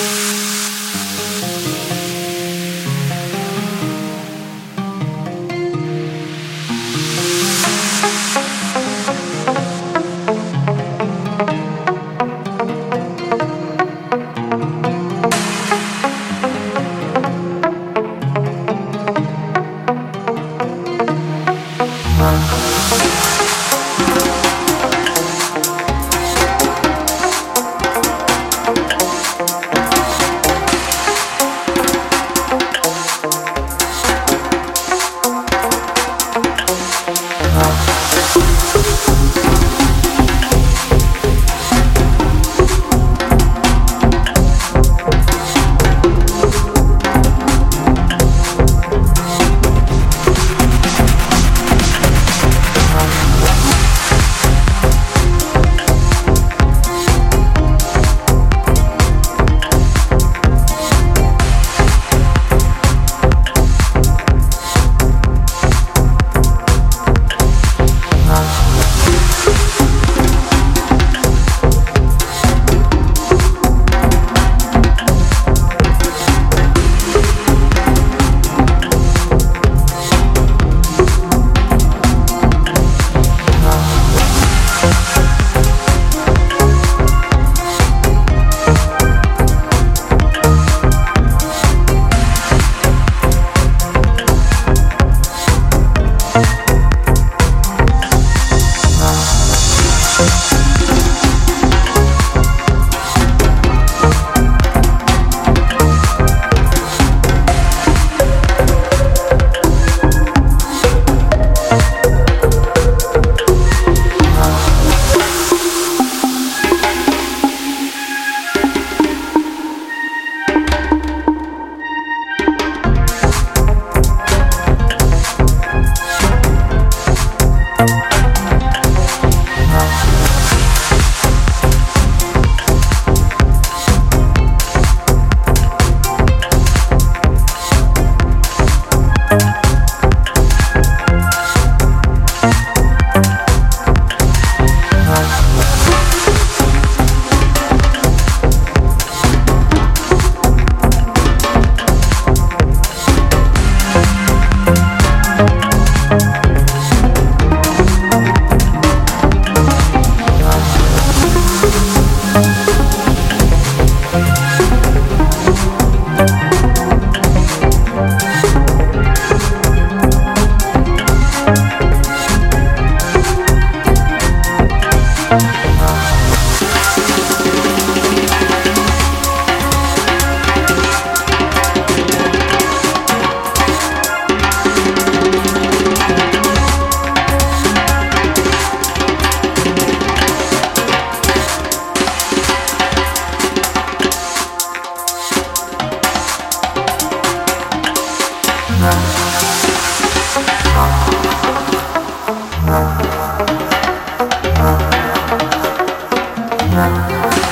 Thank Bye.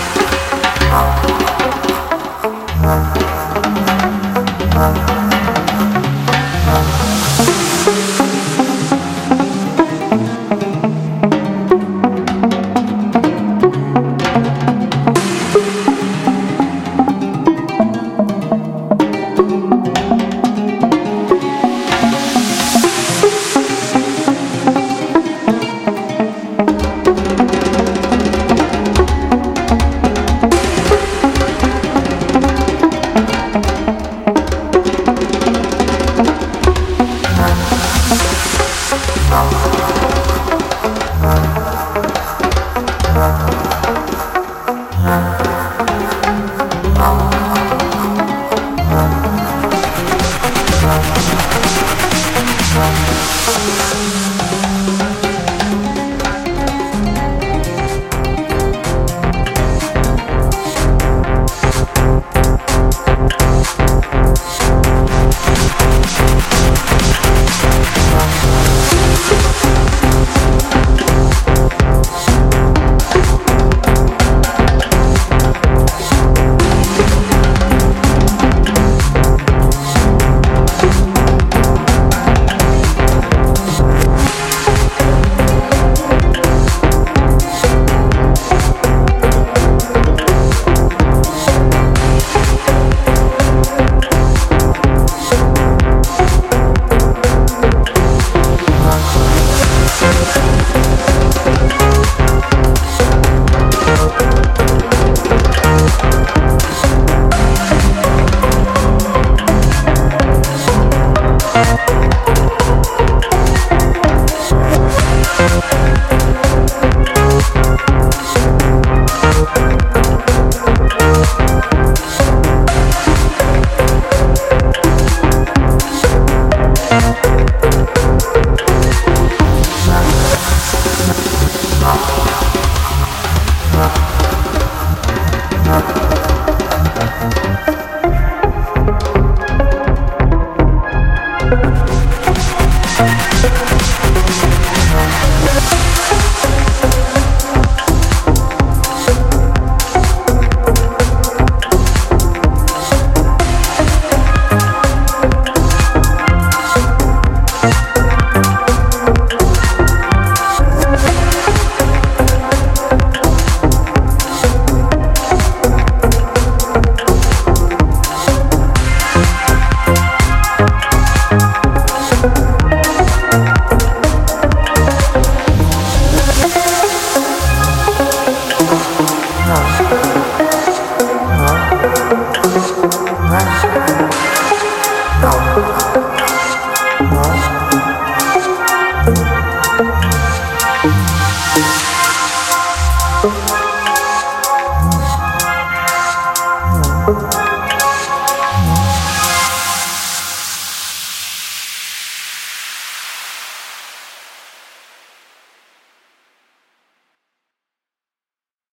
Bye.